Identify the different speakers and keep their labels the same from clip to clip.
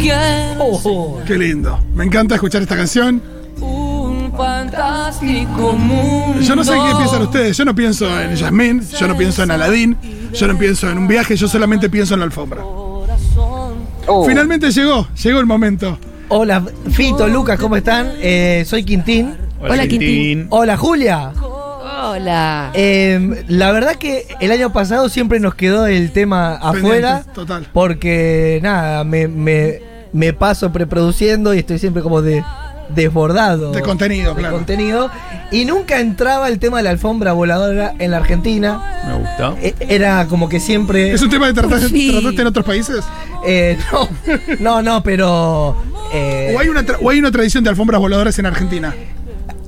Speaker 1: quiero
Speaker 2: Oh,
Speaker 3: Qué lindo. Me encanta escuchar esta canción.
Speaker 1: un fantástico mundo.
Speaker 3: Yo no sé qué piensan ustedes. Yo no pienso en Yasmín, yo no pienso en Aladín, yo no pienso en un viaje, yo solamente pienso en la alfombra.
Speaker 4: Oh.
Speaker 3: Finalmente llegó, llegó el momento.
Speaker 2: Hola, Fito, Lucas, ¿cómo están? Eh, soy Quintín.
Speaker 5: Hola, Quintín.
Speaker 2: Hola, Julia.
Speaker 5: Hola.
Speaker 2: Eh, la verdad que el año pasado siempre nos quedó el tema afuera.
Speaker 3: Pendientes, total.
Speaker 2: Porque, nada, me, me- me paso preproduciendo y estoy siempre como de desbordado.
Speaker 3: De contenido,
Speaker 2: de
Speaker 3: claro.
Speaker 2: contenido. Y nunca entraba el tema de la alfombra voladora en la Argentina.
Speaker 5: Me gusta.
Speaker 2: E- Era como que siempre...
Speaker 3: ¿Es un tema que trataste, en otros países?
Speaker 2: Eh, no, no, no, pero... eh,
Speaker 3: ¿O hay, una tra- ¿O hay una tradición de alfombras voladoras en Argentina?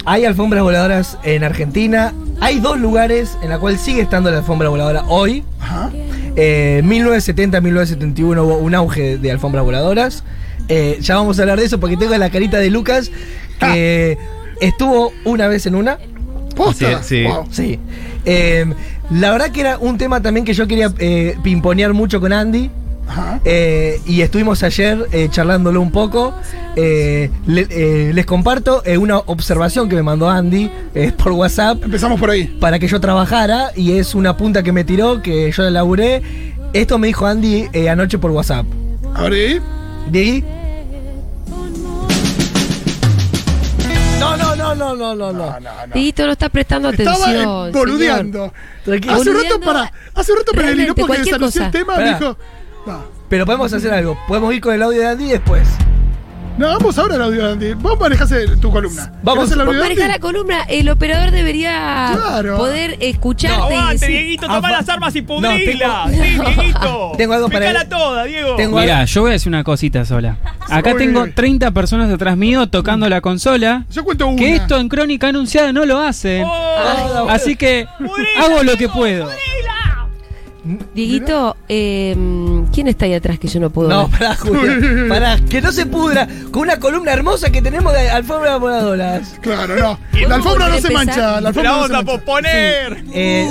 Speaker 2: Hay alfombras voladoras en Argentina. Hay dos lugares en la cual sigue estando la alfombra voladora hoy.
Speaker 3: Ajá.
Speaker 2: Eh, 1970-1971 hubo un auge de alfombras voladoras. Eh, ya vamos a hablar de eso porque tengo la carita de Lucas que estuvo una vez en una.
Speaker 3: ¿Posta?
Speaker 5: Sí, sí.
Speaker 3: Wow.
Speaker 2: Sí. Eh, la verdad que era un tema también que yo quería eh, pimponear mucho con Andy. Eh, y estuvimos ayer eh, charlándolo un poco. Eh, le- eh, les comparto eh, una observación que me mandó Andy eh, por WhatsApp
Speaker 3: Empezamos por ahí.
Speaker 2: para que yo trabajara y es una punta que me tiró, que yo la laburé. Esto me dijo Andy eh, anoche por WhatsApp.
Speaker 3: A ver ahí.
Speaker 2: ¿De? No, no, no, no, no, no, no.
Speaker 3: No, no, no.
Speaker 5: No está prestando
Speaker 3: Estaba
Speaker 5: atención.
Speaker 3: boludeando.
Speaker 2: Tranquilo.
Speaker 3: Hace un rato
Speaker 5: Boludeando
Speaker 3: para. Hace un rato Pelelino
Speaker 5: realmente
Speaker 3: porque
Speaker 5: cualquier
Speaker 3: desanunció el tema
Speaker 2: Pará.
Speaker 3: dijo. No.
Speaker 2: Pero podemos hacer algo. Podemos ir con el audio de Andy después.
Speaker 3: No, vamos ahora al audio de Andy. Vos manejás el- tu columna.
Speaker 2: Vamos.
Speaker 3: ¿Querés el
Speaker 5: Vos
Speaker 3: audio de
Speaker 5: manejás la
Speaker 3: Andy?
Speaker 5: columna, el operador debería
Speaker 3: Claro.
Speaker 5: poder escucharte y
Speaker 6: Aguante,
Speaker 5: decir-
Speaker 6: Dieguito, toma
Speaker 2: Ah,
Speaker 6: las armas y
Speaker 2: no,
Speaker 6: pudrila.
Speaker 2: tengo-
Speaker 6: Sí, Dieguito.
Speaker 2: Tengo algo para-
Speaker 6: Picala toda, Diego.
Speaker 2: Tengo
Speaker 7: Mira, yo voy a decir una cosita sola. Acá
Speaker 3: Uy,
Speaker 7: tengo
Speaker 3: uy.
Speaker 7: 30 personas atrás mío tocando la consola.
Speaker 3: Yo cuento una.
Speaker 7: Que esto en crónica anunciada no lo hacen.
Speaker 6: Oh,
Speaker 7: Así que
Speaker 6: Pudrila,
Speaker 7: hago lo que
Speaker 6: Diego,
Speaker 7: puedo.
Speaker 5: Dieguito, eh, ¿quién está ahí atrás que yo no puedo
Speaker 2: No,
Speaker 5: ver?
Speaker 2: pará, Julia. Pará, que no se pudra. Con una columna hermosa que tenemos de alfombras voladoras.
Speaker 3: Claro, no. La alfombra no se mancha. La alfombra no
Speaker 6: vamos
Speaker 3: se
Speaker 6: a
Speaker 3: mancha.
Speaker 6: posponer.
Speaker 2: Eh,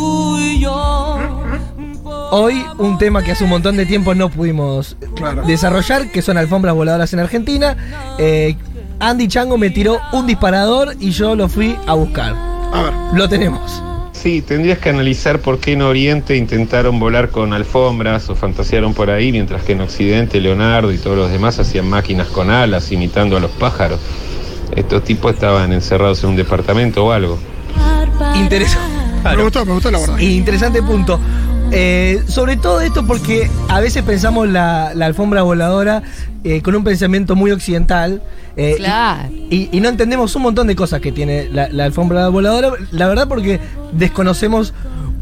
Speaker 2: hoy un tema que hace un montón de tiempo no pudimos
Speaker 3: Claro.
Speaker 2: desarrollar, que son alfombras voladoras en Argentina. Eh, Andy Chango me tiró un disparador y yo lo fui a buscar.
Speaker 3: A ver.
Speaker 2: Lo tenemos.
Speaker 4: Sí, tendrías que analizar por qué en Oriente intentaron volar con alfombras o fantasearon por ahí, mientras que en Occidente Leonardo y todos los demás hacían máquinas con alas imitando a los pájaros. Estos tipos estaban encerrados en un departamento o algo.
Speaker 2: Interesante.
Speaker 3: Me gustó, me gustó la verdad.
Speaker 2: Interesante punto. Eh, sobre todo esto porque a veces pensamos la, la alfombra voladora eh, con un pensamiento muy occidental. eh,
Speaker 5: Claro.
Speaker 2: y, y no entendemos un montón de cosas que tiene la, la alfombra voladora. La verdad porque desconocemos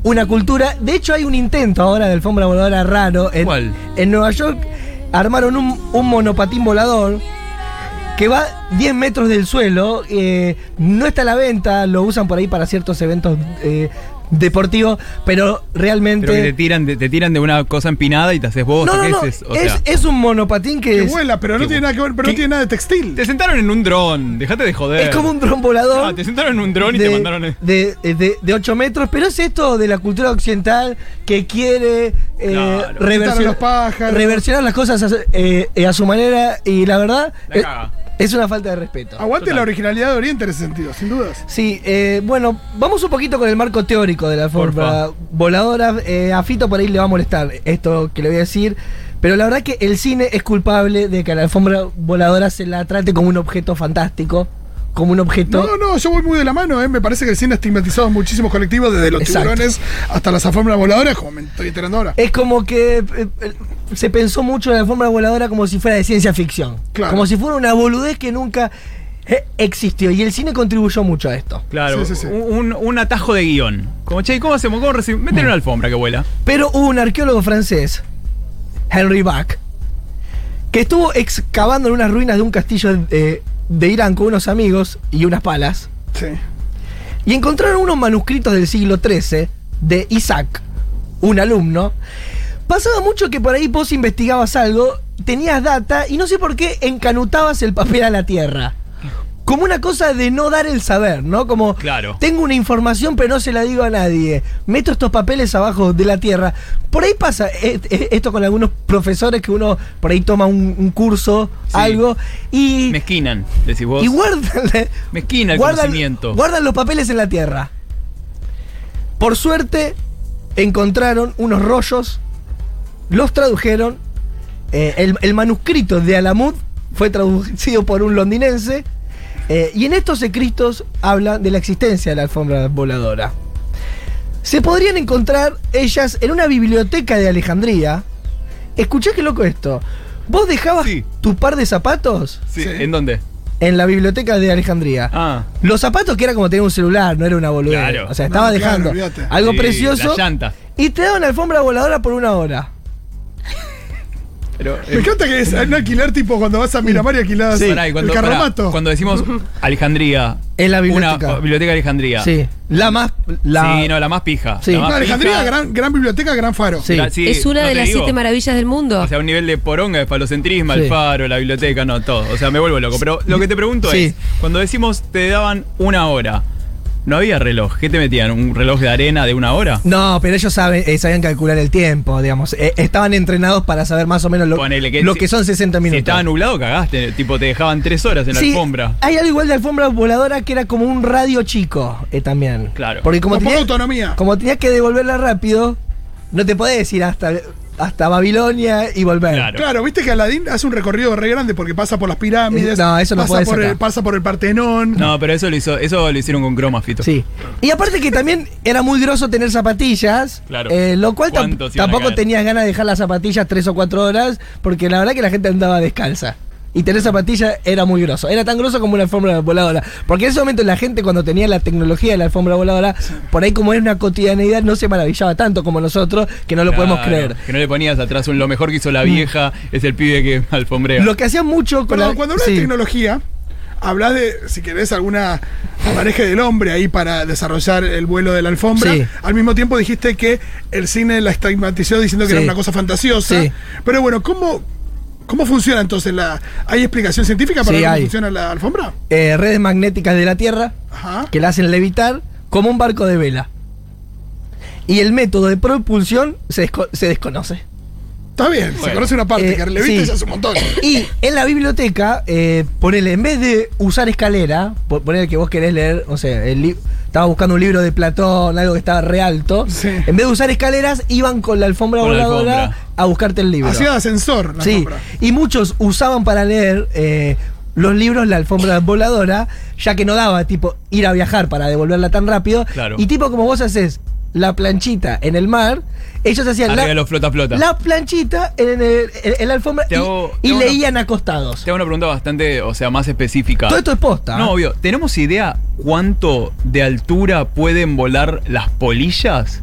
Speaker 2: una cultura. De hecho hay un intento ahora de alfombra voladora raro. En,
Speaker 6: ¿Cuál?
Speaker 2: En Nueva York armaron un, un monopatín volador que va 10 metros del suelo, eh, no está a la venta, lo usan por ahí para ciertos eventos eh, deportivos, pero realmente...
Speaker 6: Pero que te tiran, de, te tiran de una cosa empinada y te haces vos.
Speaker 2: no, no,
Speaker 6: ¿qué
Speaker 2: no,
Speaker 6: es? O
Speaker 2: es,
Speaker 6: sea,
Speaker 2: es un monopatín que
Speaker 3: Que
Speaker 2: es,
Speaker 3: vuela, pero no
Speaker 6: que
Speaker 3: tiene nada que ver, pero no tiene nada de textil.
Speaker 6: te sentaron en un dron. Dejate de joder.
Speaker 2: es como un dron volador.
Speaker 6: Ah, te sentaron en un dron y te mandaron. el-
Speaker 2: de, de, de 8 metros, pero es esto de la cultura occidental que quiere eh,
Speaker 6: Claro.
Speaker 2: reversio-
Speaker 3: Quitar a los pájaros.
Speaker 2: reversionar las cosas a, eh, eh, a su manera y la verdad
Speaker 6: La
Speaker 2: eh,
Speaker 6: caga.
Speaker 2: Es una falta de respeto.
Speaker 3: Aguante
Speaker 6: Total.
Speaker 3: la originalidad de Oriente en ese sentido, sin dudas.
Speaker 2: Sí, eh, bueno, vamos un poquito con el marco teórico de la alfombra voladora. Eh, a Fito por ahí le va a molestar esto que le voy a decir. Pero la verdad que el cine es culpable de que a la alfombra voladora se la trate como un objeto fantástico, como un objeto...
Speaker 3: No, no, yo voy muy de la mano, ¿eh? Me parece que el cine ha estigmatizado a muchísimos colectivos, desde los
Speaker 2: Exacto.
Speaker 3: tiburones hasta las alfombras voladoras, como me estoy enterando ahora.
Speaker 2: Es como que eh, eh, se pensó mucho en la alfombra voladora como si fuera de ciencia ficción.
Speaker 3: Claro.
Speaker 2: Como si fuera una boludez que nunca existió. Y el cine contribuyó mucho a esto.
Speaker 6: Claro,
Speaker 3: Sí, sí, sí.
Speaker 6: Un, un atajo de guion. Como, che, ¿cómo hacemos? ¿Cómo recibimos? Métele una alfombra que vuela.
Speaker 2: Pero hubo un arqueólogo francés, Henry Bach, que estuvo excavando en unas ruinas de un castillo de, de Irán con unos amigos y unas palas.
Speaker 3: Sí.
Speaker 2: Y encontraron unos manuscritos del siglo XIII de Isaac, un alumno. Pasaba mucho que por ahí vos investigabas algo, tenías data y no sé por qué encanutabas el papel a la tierra. Como una cosa de no dar el saber, ¿no? Como
Speaker 6: Claro.
Speaker 2: tengo una información pero no se la digo a nadie. Meto estos papeles abajo de la tierra. Por ahí pasa eh, eh, esto con algunos profesores que uno por ahí toma un, un curso,
Speaker 6: Sí.
Speaker 2: algo, y,
Speaker 6: Mezquinan, decís vos.
Speaker 2: y guardan,
Speaker 6: Mezquina el
Speaker 2: guardan,
Speaker 6: conocimiento.
Speaker 2: guardan los papeles en la tierra. Por suerte, encontraron unos rollos, los tradujeron. eh, el, el manuscrito de Alamud fue traducido por un londinense. Eh, y en estos escritos habla de la existencia de la alfombra voladora. Se podrían encontrar ellas en una biblioteca de Alejandría. Escuché qué loco esto. ¿Vos dejabas
Speaker 6: Sí.
Speaker 2: tu par de zapatos
Speaker 6: Sí,
Speaker 3: Sí.
Speaker 6: ¿En dónde?
Speaker 2: en la biblioteca de Alejandría?
Speaker 6: Ah,
Speaker 2: Los zapatos que era como tener un celular, no era una boludez.
Speaker 6: Claro.
Speaker 2: O sea, estaba
Speaker 3: No,
Speaker 2: dejando algo
Speaker 6: sí,
Speaker 2: precioso.
Speaker 6: La llanta.
Speaker 2: Y te daban alfombra voladora por una hora.
Speaker 6: Pero,
Speaker 3: Me encanta que es un alquiler tipo cuando vas a Miramar y alquilás
Speaker 6: Pará, y cuando,
Speaker 3: el
Speaker 6: pará,
Speaker 3: carromato.
Speaker 6: cuando decimos Alejandría.
Speaker 2: En la biblioteca.
Speaker 6: Una biblioteca de Alejandría.
Speaker 2: Sí. La más. La,
Speaker 6: Sí, no, la más pija.
Speaker 2: Sí.
Speaker 6: La
Speaker 3: No,
Speaker 6: más
Speaker 3: Alejandría,
Speaker 6: pija.
Speaker 3: gran, gran biblioteca, gran faro.
Speaker 2: Sí.
Speaker 6: La- sí,
Speaker 5: es una
Speaker 6: no
Speaker 5: de las
Speaker 6: digo.
Speaker 5: siete maravillas del mundo.
Speaker 6: O sea, un nivel de poronga, de falocentrismo,
Speaker 2: Sí.
Speaker 6: el faro, la biblioteca, no, todo. O sea, me vuelvo loco. Pero lo que te pregunto
Speaker 2: Sí.
Speaker 6: es, cuando decimos te daban una hora, no había reloj. ¿Qué te metían? ¿Un reloj de arena de una hora?
Speaker 2: No, pero ellos saben, eh, sabían calcular el tiempo, digamos. Eh, estaban entrenados para saber más o menos lo,
Speaker 6: Ponele
Speaker 2: lo
Speaker 6: si-
Speaker 2: que son 60
Speaker 6: Si
Speaker 2: minutos.
Speaker 6: estaba nublado, cagaste. Tipo, te dejaban tres horas en la
Speaker 2: Sí,
Speaker 6: alfombra.
Speaker 2: Hay algo igual de alfombra voladora que era como un radio chico eh, también.
Speaker 6: Claro.
Speaker 2: Porque como
Speaker 3: Con poca
Speaker 2: tenía-
Speaker 3: autonomía.
Speaker 2: Como tenías que devolverla rápido, no te podés ir hasta, hasta Babilonia y volver.
Speaker 6: Claro.
Speaker 3: Claro, viste que Aladín hace un recorrido re grande porque pasa por las pirámides.
Speaker 2: Eh, no, eso no
Speaker 3: pasa por el. Pasa por el Partenón.
Speaker 6: No, pero eso lo, hizo, eso lo hicieron con croma, Fito.
Speaker 2: Sí. Y aparte que también era muy groso tener zapatillas.
Speaker 6: Claro.
Speaker 2: eh, lo cual tam-
Speaker 6: ¿Cuántos iban a
Speaker 2: tampoco tenías ganas de dejar las zapatillas tres o cuatro horas. Porque la verdad que la gente andaba descalza. Y tener zapatillas era muy groso. Era tan groso como una alfombra voladora. Porque en ese momento la gente cuando tenía la tecnología de la alfombra voladora, por ahí como era una cotidianidad, no se maravillaba tanto como nosotros, que no lo
Speaker 6: Claro,
Speaker 2: podemos creer.
Speaker 6: Que no le ponías atrás un lo mejor que hizo la vieja, es el pibe que alfombrea.
Speaker 2: Lo que hacían mucho con
Speaker 3: Pero
Speaker 2: la...
Speaker 3: cuando hablas
Speaker 2: sí.
Speaker 3: de tecnología, hablas de, si querés, alguna maneje del hombre ahí para desarrollar el vuelo de la alfombra.
Speaker 2: Sí.
Speaker 3: Al mismo tiempo dijiste que el cine la estigmatizó diciendo que
Speaker 2: Sí.
Speaker 3: era una cosa fantasiosa.
Speaker 2: Sí.
Speaker 3: Pero bueno, ¿cómo, ¿cómo funciona entonces la. ¿Hay explicación científica para
Speaker 2: Sí,
Speaker 3: cómo
Speaker 2: hay.
Speaker 3: funciona la alfombra?
Speaker 2: eh, redes magnéticas de la Tierra
Speaker 3: Ajá.
Speaker 2: que la hacen levitar como un barco de vela. Y el método de propulsión se, desco- se desconoce.
Speaker 3: Está bien, se conoce una parte,
Speaker 2: Eh,
Speaker 3: que le viste
Speaker 2: sí.
Speaker 3: ya hace un montón.
Speaker 2: Y en la biblioteca, eh, ponele, en vez de usar escalera, po- ponele que vos querés leer, o sea, el estaba buscando un libro de Platón, algo que estaba re alto,
Speaker 3: Sí.
Speaker 2: en vez de usar escaleras, iban con la alfombra
Speaker 6: Con la
Speaker 2: voladora
Speaker 6: alfombra.
Speaker 2: a buscarte el libro.
Speaker 3: Hacía de ascensor la
Speaker 2: Sí,
Speaker 3: alfombra.
Speaker 2: y muchos usaban para leer eh, los libros la alfombra voladora, ya que no daba tipo ir a viajar para devolverla tan rápido.
Speaker 6: Claro.
Speaker 2: Y tipo como vos haces la planchita en el mar, ellos hacían
Speaker 6: Arriba
Speaker 2: la,
Speaker 6: los flota flota.
Speaker 2: la planchita en, el- en- en la alfombra
Speaker 6: Te
Speaker 2: y-
Speaker 6: hago-
Speaker 2: y,
Speaker 6: te hago una-
Speaker 2: leían acostados.
Speaker 6: Te hago una pregunta bastante, o sea, más específica.
Speaker 2: Todo esto es posta.
Speaker 6: No,
Speaker 2: ¿eh?
Speaker 6: obvio. ¿Tenemos idea cuánto de altura pueden volar las polillas?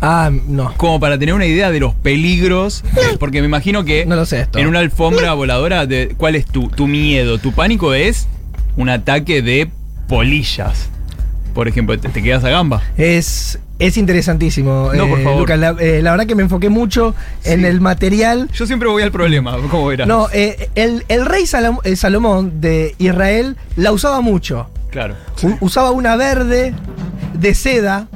Speaker 2: Ah, no.
Speaker 6: Como para tener una idea de los peligros. eh, Porque me imagino que
Speaker 2: No lo sé esto.
Speaker 6: en una alfombra voladora, de, ¿cuál es tu, tu miedo? Tu pánico es un ataque de polillas. Por ejemplo, te, te quedas a gamba.
Speaker 2: Es, es interesantísimo.
Speaker 6: No, por
Speaker 2: eh,
Speaker 6: favor.
Speaker 2: Lucas, la, eh, la verdad que me enfoqué mucho en el material.
Speaker 6: Yo siempre voy al problema, ¿cómo verás?
Speaker 2: No, eh, el, el rey Salomón de Israel la usaba mucho.
Speaker 6: Claro.
Speaker 2: U- Usaba una verde de seda.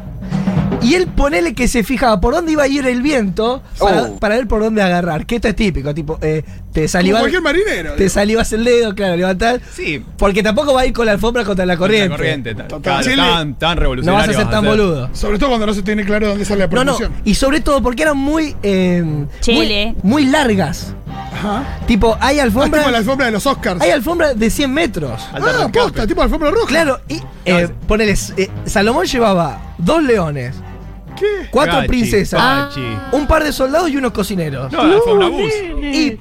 Speaker 2: Y él ponele que se fijaba por dónde iba a ir el viento para,
Speaker 3: Oh.
Speaker 2: para ver por dónde agarrar. Que esto es típico, tipo, eh, te
Speaker 3: Como
Speaker 2: salivas,
Speaker 3: cualquier marinero.
Speaker 2: te
Speaker 3: digo.
Speaker 2: salivas el dedo, claro, levantar.
Speaker 6: Sí.
Speaker 2: Porque tampoco va a ir con la alfombra contra la corriente.
Speaker 6: La corriente. claro, tan, tan
Speaker 2: No
Speaker 6: revolucionario.
Speaker 2: vas a ser tan boludo.
Speaker 3: Sobre todo cuando no se tiene claro dónde sale la
Speaker 2: No, no. Y sobre todo porque eran muy, eh, muy, muy largas.
Speaker 3: Ajá.
Speaker 2: Tipo, hay
Speaker 3: Ah,
Speaker 2: alfombras.
Speaker 3: tipo la alfombra de los Oscars.
Speaker 2: hay alfombras de 100 metros.
Speaker 3: Ah, posta, tipo alfombra roja.
Speaker 2: Claro, y eh, ponele, eh, Salomón llevaba dos leones,
Speaker 3: ¿Qué?
Speaker 2: cuatro
Speaker 6: Gachi,
Speaker 2: princesas,
Speaker 6: gachi.
Speaker 2: un par de soldados y unos cocineros.
Speaker 6: No, la alfombra bus.
Speaker 2: Y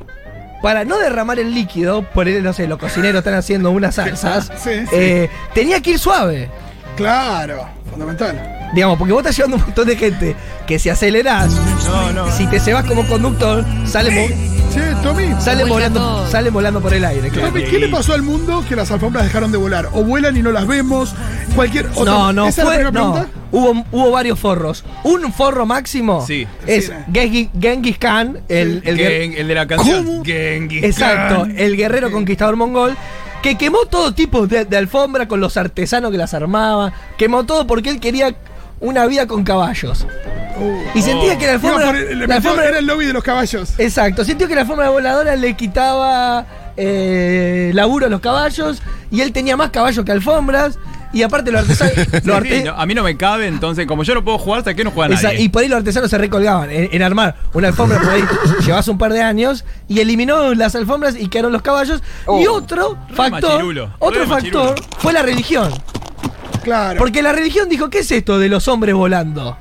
Speaker 2: para no derramar el líquido, ponele, no sé, los cocineros están haciendo unas salsas,
Speaker 3: Sí, sí.
Speaker 2: eh, tenía que ir suave.
Speaker 3: Claro, fundamental.
Speaker 2: Digamos, porque vos estás llevando un montón de gente que si acelerás,
Speaker 6: No, no.
Speaker 2: si te cebas como conductor, sale,
Speaker 3: Che, Tommy.
Speaker 2: sale,
Speaker 5: Vuelca
Speaker 2: volando,
Speaker 5: todo.
Speaker 2: volando por el aire. claro.
Speaker 3: Tommy, ¿qué le pasó al mundo que las alfombras dejaron de volar? O vuelan y no las vemos. Cualquier otra.
Speaker 2: No, no,
Speaker 3: ¿Esa es la
Speaker 2: fue.
Speaker 3: primera
Speaker 2: No,
Speaker 3: pregunta?
Speaker 2: hubo, hubo varios forros. Un forro máximo
Speaker 6: Sí.
Speaker 2: es
Speaker 3: Sí.
Speaker 2: Genghis, Genghis Khan, el, el guer-
Speaker 6: Gen- el de la canción.
Speaker 3: ¿Cómo?
Speaker 6: Genghis
Speaker 2: Exacto,
Speaker 6: Khan.
Speaker 2: el guerrero conquistador mongol. que quemó todo tipo de, de alfombra con los artesanos que las armaban, quemó todo porque él quería una vida con caballos. Y sentía que la alfombra,
Speaker 3: el-
Speaker 2: la
Speaker 3: era el lobby de los caballos.
Speaker 2: Exacto, sintió que la alfombra voladora le quitaba eh, laburo a los caballos y él tenía más caballos que alfombras y aparte los artesanos...
Speaker 6: Sí, no, a mí no me cabe, entonces como yo no puedo jugar, ¿sabes qué no juega
Speaker 2: Esa-
Speaker 6: nadie?
Speaker 2: y por ahí los artesanos se recolgaban en, en armar una alfombra por ahí llevas un par de años y eliminó las alfombras y quedaron los caballos y otro
Speaker 6: Re
Speaker 2: factor
Speaker 6: machirulo,
Speaker 2: otro factor
Speaker 6: machirulo.
Speaker 2: fue la religión
Speaker 3: Claro.
Speaker 2: porque la religión dijo ¿qué es esto de los hombres volando?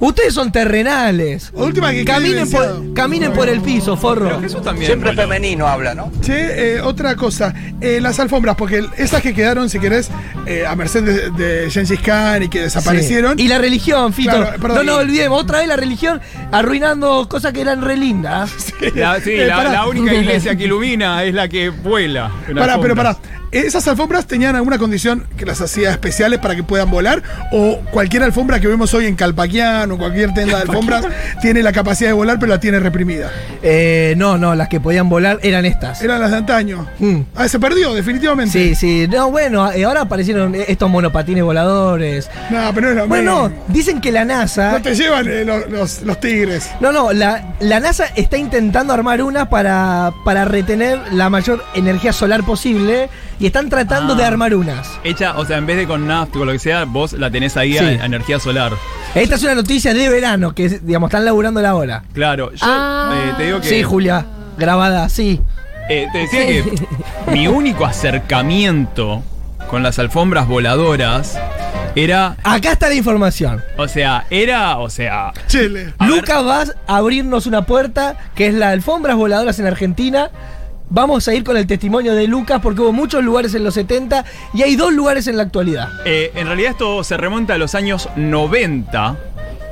Speaker 2: Ustedes son terrenales.
Speaker 3: Última que
Speaker 2: caminen por, caminen por el piso, forro.
Speaker 6: Pero Jesús también.
Speaker 8: Siempre
Speaker 6: voló.
Speaker 8: femenino habla, ¿no?
Speaker 3: Che, eh, otra cosa, eh, las alfombras, porque esas que quedaron, si querés, eh, a merced de, de Gengis Khan y que desaparecieron.
Speaker 2: Sí. Y la religión, Fito.
Speaker 3: Claro, perdón.
Speaker 2: no nos olvidemos, otra vez la religión arruinando cosas que eran re lindas.
Speaker 6: La, sí,
Speaker 3: Eh,
Speaker 6: la, la única iglesia que ilumina es la que vuela.
Speaker 3: Pará, pero pará. ¿Esas alfombras tenían alguna condición que las hacía especiales para que puedan volar? ¿O cualquier alfombra que vemos hoy en Calpaquián o cualquier tienda de alfombras tiene la capacidad de volar pero la tiene reprimida?
Speaker 2: Eh, no, no, las que podían volar eran estas.
Speaker 3: Eran las de antaño.
Speaker 2: Mm.
Speaker 3: Ah, se perdió, definitivamente.
Speaker 2: Sí, sí. No, bueno, eh, ahora aparecieron estos monopatines voladores.
Speaker 3: No, pero no es lo
Speaker 2: Bueno,
Speaker 3: mismo.
Speaker 2: dicen que la NASA.
Speaker 3: No te llevan eh, los, los- los tigres.
Speaker 2: No, no, la, la NASA está intentando armar una para, para retener la mayor energía solar posible y están tratando
Speaker 6: Ah.
Speaker 2: de armar unas.
Speaker 6: Hecha, o sea, en vez de con nafta o lo que sea, vos la tenés ahí
Speaker 2: Sí.
Speaker 6: a, a energía solar.
Speaker 2: Esta es una noticia de verano que, digamos, están laburando la hora.
Speaker 6: Claro, yo
Speaker 5: Ah.
Speaker 6: eh, te digo que.
Speaker 2: Sí, Julia, grabada, sí.
Speaker 6: eh, te decía que mi único acercamiento con las alfombras voladoras era.
Speaker 2: Acá está la información.
Speaker 6: O sea, era. O sea.
Speaker 3: Chile.
Speaker 2: Lucas va a abrirnos una puerta que es la alfombras voladoras en Argentina. Vamos a ir con el testimonio de Lucas porque hubo muchos lugares en los 70 y hay dos lugares en la actualidad.
Speaker 6: Eh, en realidad esto se remonta a los años 90,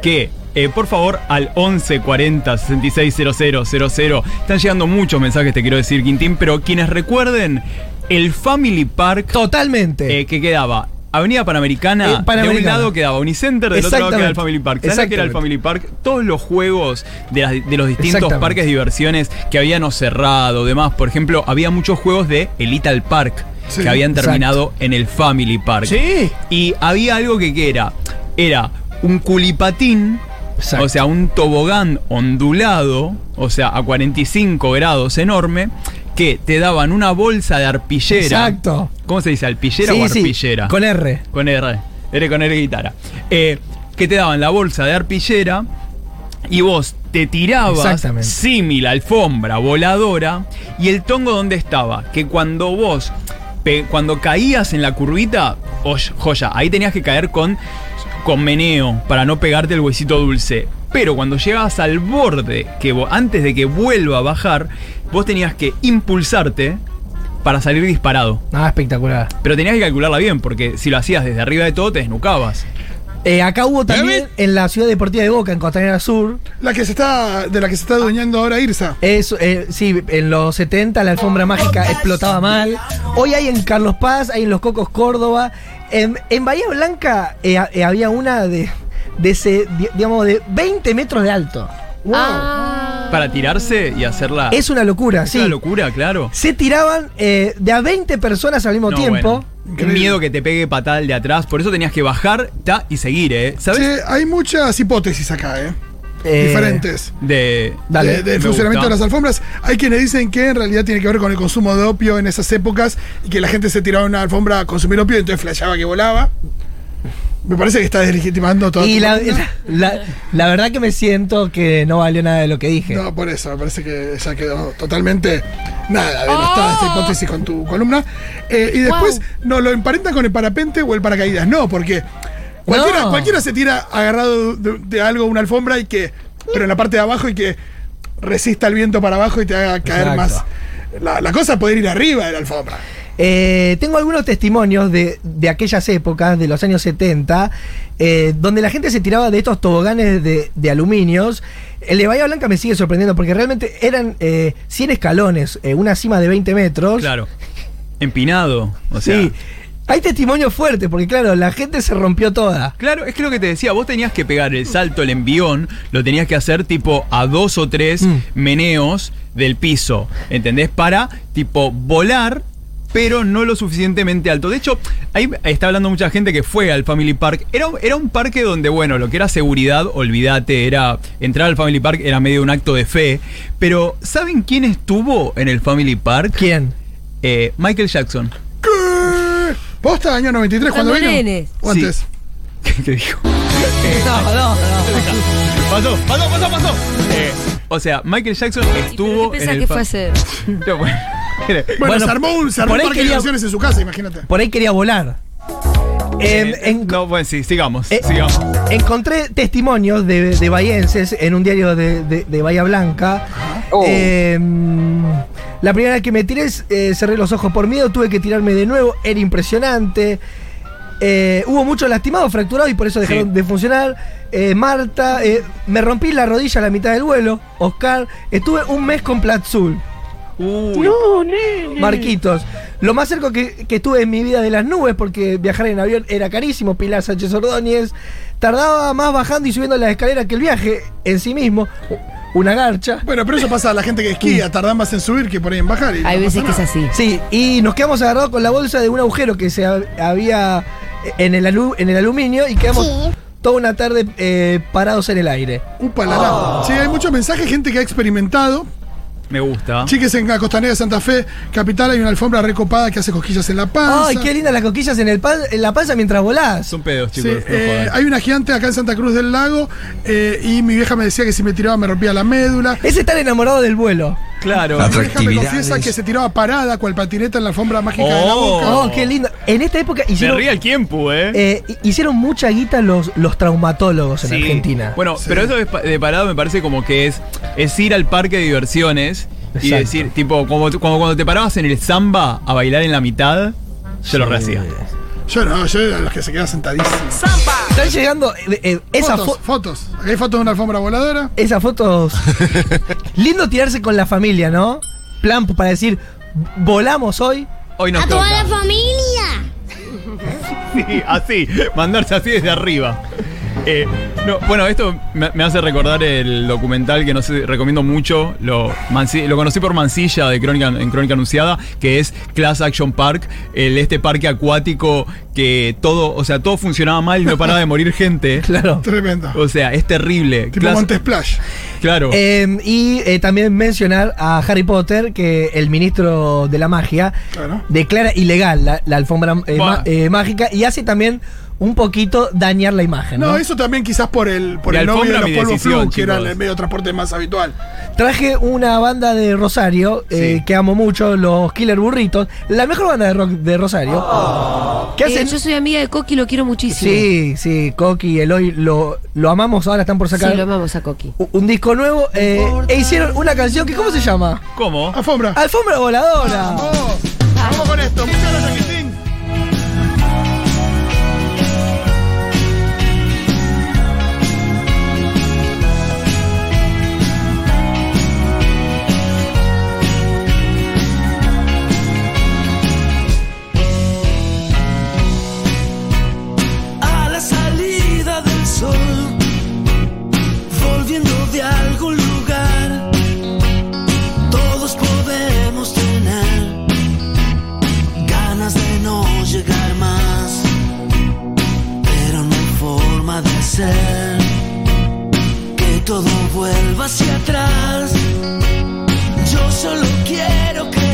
Speaker 6: que eh, por favor al 11 40 66 00 00 están llegando muchos mensajes, te quiero decir, Quintín, pero quienes recuerden el Family Park
Speaker 2: Totalmente.
Speaker 6: eh, que quedaba Avenida Panamericana,
Speaker 2: Eh,
Speaker 6: de un
Speaker 2: Panamericana.
Speaker 6: lado quedaba Unicenter, del otro lado quedaba el. Family Park. ¿Sabes qué era el. Family Park? Todos los juegos de, las- de los distintos parques de diversiones que habían cerrado, demás. Por ejemplo, había muchos juegos de el Little Park
Speaker 3: Sí,
Speaker 6: que habían
Speaker 2: exacto.
Speaker 6: terminado en el Family Park.
Speaker 2: Sí.
Speaker 6: Y había algo que, que era, era un culipatín,
Speaker 2: Exacto.
Speaker 6: o sea, un tobogán ondulado, o sea, a 45 grados enorme, que te daban una bolsa de arpillera.
Speaker 2: Exacto.
Speaker 6: ¿Cómo se dice? ¿Arpillera
Speaker 2: Sí,
Speaker 6: o
Speaker 2: sí,
Speaker 6: arpillera?
Speaker 2: Con R.
Speaker 6: Con R. R con R guitarra. Eh, que te daban la bolsa de arpillera y vos te tirabas símil alfombra voladora y el tongo dónde estaba que cuando vos pe- cuando caías en la curvita oy- joya ahí tenías que caer con con meneo para no pegarte el huesito dulce pero cuando llegabas al borde que antes de que vuelva a bajar vos tenías que impulsarte para salir disparado
Speaker 2: Ah, espectacular.
Speaker 6: pero tenías que calcularla bien, porque si lo hacías desde arriba de todo, te desnucabas.
Speaker 2: Eh, acá hubo también en la ciudad deportiva de Boca, en Costanera Sur.
Speaker 3: La que se está, de la que se está adueñando ahora Irsa.
Speaker 2: Es, eh, sí, en los 70 la alfombra mágica explotaba mal. Hoy hay en Carlos Paz, hay en Los Cocos Córdoba. En, en Bahía Blanca eh, ha- eh, había una de, de ese, di- digamos, de 20 metros de alto.
Speaker 5: Ah.
Speaker 6: Para tirarse y hacerla.
Speaker 2: Es una locura,
Speaker 6: Es
Speaker 2: sí.
Speaker 6: una locura, claro.
Speaker 2: Se tiraban eh, de a 20 personas al mismo
Speaker 6: No,
Speaker 2: tiempo.
Speaker 6: bueno, un miedo que te pegue patada el de atrás. Por eso tenías que bajar ta, y seguir, ¿eh? ¿Sabes?
Speaker 3: Che, hay muchas hipótesis acá, ¿eh?
Speaker 2: Eh,
Speaker 3: Diferentes.
Speaker 6: De.
Speaker 2: Dale.
Speaker 3: de- del
Speaker 6: Me
Speaker 3: funcionamiento
Speaker 6: gusta.
Speaker 3: de las alfombras. Hay quienes dicen que en realidad tiene que ver con el consumo de opio en esas épocas y que la gente se tiraba en una alfombra a consumir opio y entonces flasheaba que volaba. Me parece que está deslegitimando todo.
Speaker 2: Y la, la- la- la verdad que me siento que no valió nada de lo que dije.
Speaker 3: No, por eso, me parece que ya quedó totalmente nada, devastada esta hipótesis con tu columna. Eh, y después, no, lo emparentan con el parapente o el paracaídas. No, porque cualquiera,
Speaker 2: No.
Speaker 3: cualquiera se tira agarrado de, de algo, una alfombra, y que, pero en la parte de abajo y que resista el viento para abajo y te haga caer
Speaker 2: Exacto.
Speaker 3: más. La, la cosa es poder ir arriba de la alfombra.
Speaker 2: Eh, tengo algunos testimonios de, de aquellas épocas, de los años 70, eh, donde la gente se tiraba de estos toboganes de, de aluminios. El de Bahía Blanca me sigue sorprendiendo porque realmente eran eh, 100 escalones, eh, una cima de 20 metros.
Speaker 6: Claro. Empinado. O sea.
Speaker 2: sí. Hay testimonios fuertes porque, claro, la gente se rompió toda.
Speaker 6: Claro, es que lo que te decía, vos tenías que pegar el salto, el envión, lo tenías que hacer tipo a dos o tres
Speaker 2: Mm.
Speaker 6: meneos del piso, ¿entendés? Para tipo volar, pero no lo suficientemente alto. De hecho, ahí está hablando mucha gente que fue al Family Park. Era, era un parque donde, bueno, lo que era seguridad, olvídate, era entrar al Family Park era medio un acto de fe. Pero, ¿saben quién estuvo en el Family Park?
Speaker 2: ¿Quién?
Speaker 6: Eh, Michael Jackson.
Speaker 3: ¿Qué? ¿Posta? ¿Año 93 cuando
Speaker 5: Cuando
Speaker 3: vino? ¿O antes?
Speaker 6: ¿Qué dijo?
Speaker 2: No, no, no.
Speaker 6: Pasó, pasó, pasó, pasó. Eh, o sea, Michael Jackson
Speaker 5: ¿Y pero
Speaker 6: estuvo
Speaker 5: qué
Speaker 6: en
Speaker 5: pensás
Speaker 6: el
Speaker 5: que fue a hacer?
Speaker 6: No, bueno.
Speaker 3: Bueno,
Speaker 2: Bueno,
Speaker 3: se armó un, se armó
Speaker 2: por
Speaker 3: un
Speaker 2: ahí
Speaker 3: parque de
Speaker 2: quería-
Speaker 3: diversiones en su casa, imagínate.
Speaker 2: Por ahí quería volar. Em,
Speaker 6: Eh,
Speaker 2: en-
Speaker 6: no, bueno, sí, sigamos,
Speaker 2: Eh,
Speaker 6: sigamos.
Speaker 2: Encontré testimonios de, de bahienses en un diario de, de- de Bahía Blanca. Eh, la primera vez que me tiré, eh, cerré los ojos por miedo, tuve que tirarme de nuevo, era impresionante. Eh, hubo muchos lastimados, fracturados y por eso dejaron
Speaker 6: Sí.
Speaker 2: de funcionar. Eh, Marta, eh, me rompí la rodilla a la mitad del vuelo. Oscar, estuve un mes con Platzul.
Speaker 6: Uy,
Speaker 2: Marquitos. Lo más cerca que, que estuve en mi vida de las nubes, porque viajar en avión era carísimo. Pilar Sánchez Ordóñez. Tardaba más bajando y subiendo las escaleras que el viaje en sí mismo. Una garcha.
Speaker 3: Bueno, pero eso pasa a la gente que esquía, tarda más en subir que por ahí en bajar. y
Speaker 5: Hay
Speaker 3: no
Speaker 5: veces que es así.
Speaker 2: Sí, y nos quedamos agarrados con la bolsa de un agujero que se ha- había en el, alu- en el aluminio y quedamos toda una tarde eh, parados en el aire.
Speaker 3: Upa, la, la. Sí, hay muchos mensajes, gente que ha experimentado.
Speaker 6: Me gusta.
Speaker 3: Chiques en la costanera de Santa Fe, capital, hay una alfombra recopada que hace cosquillas en la panza.
Speaker 2: ¡Ay, qué lindas las coquillas en, el pan- en la panza mientras volás!
Speaker 6: Son pedos,
Speaker 3: Sí,
Speaker 6: chicos. no
Speaker 3: eh, hay una gigante acá en Santa Cruz del Lago eh, y mi vieja me decía que si me tiraba me rompía la médula.
Speaker 2: Es estar enamorado del vuelo.
Speaker 6: Claro.
Speaker 3: Mi vieja me confiesa que se tiraba parada cual patineta en la alfombra mágica de la
Speaker 6: Oh.
Speaker 3: boca.
Speaker 2: ¡Oh, qué lindo! En esta época hicieron,
Speaker 6: ríe el tiempo, ¿eh?
Speaker 2: eh, hicieron mucha guita los, los traumatólogos en
Speaker 6: Sí.
Speaker 2: Argentina.
Speaker 6: Bueno,
Speaker 3: Sí.
Speaker 6: pero eso de, pa- de parado me parece como que es, es ir al parque de diversiones y decir, tipo, como, cuando te parabas en el samba a bailar en la mitad, yo lo rehacía.
Speaker 3: Yo no, yo era los que se quedan sentadísimos.
Speaker 2: Están llegando eh, eh, esas,
Speaker 3: fotos,
Speaker 2: fo-
Speaker 3: fotos. Hay fotos de una alfombra voladora.
Speaker 2: esas fotos. Lindo tirarse con la familia, ¿no? Plan para decir, volamos hoy.
Speaker 6: Hoy nos
Speaker 9: ¡A toda la familia!
Speaker 6: Sí, así, mandarse así desde arriba. Eh, no, bueno, esto me, me hace recordar el documental que no sé, recomiendo mucho. Lo, Manci- lo conocí por Mansilla de Crónica, en Crónica Anunciada, que es Class Action Park, el, este parque acuático que todo, o sea, todo funcionaba mal y no paraba de morir gente.
Speaker 2: Claro.
Speaker 3: Tremendo.
Speaker 6: O sea, es terrible.
Speaker 3: Tipo
Speaker 6: Class-
Speaker 3: Monte Splash.
Speaker 6: claro.
Speaker 2: Eh, y eh, también mencionar a Harry Potter, que el ministro de la magia
Speaker 3: Claro.
Speaker 2: declara ilegal la, la alfombra eh, ma- eh, mágica y hace también un poquito dañar la imagen. ¿no?
Speaker 3: No, eso también quizás por el, por
Speaker 6: Mi
Speaker 3: el novio de los polvos flu, que era el medio de transporte más habitual.
Speaker 2: Traje una banda de Rosario eh,
Speaker 6: Sí.
Speaker 2: que amo mucho, los Killer Burritos, la mejor banda de rock de Rosario. que
Speaker 5: Eh,
Speaker 2: hacen?
Speaker 5: yo soy amiga de Coqui, lo quiero muchísimo.
Speaker 2: Sí, sí, Coqui, Eloy, lo, lo amamos, ahora están por sacar
Speaker 5: Sí, lo amamos a Coqui.
Speaker 2: un disco nuevo eh, e hicieron una canción que, ¿cómo se llama?
Speaker 6: ¿Cómo?
Speaker 3: Alfombra.
Speaker 2: Alfombra voladora.
Speaker 3: Vamos, vamos con esto. Muchas gracias.
Speaker 1: Todo vuelva hacia atrás. Yo solo quiero creer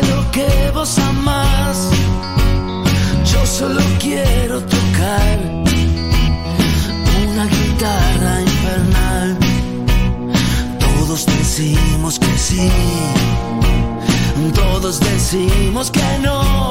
Speaker 1: lo que vos amás, yo solo quiero tocar una guitarra infernal. Todos decimos que sí, todos decimos que no.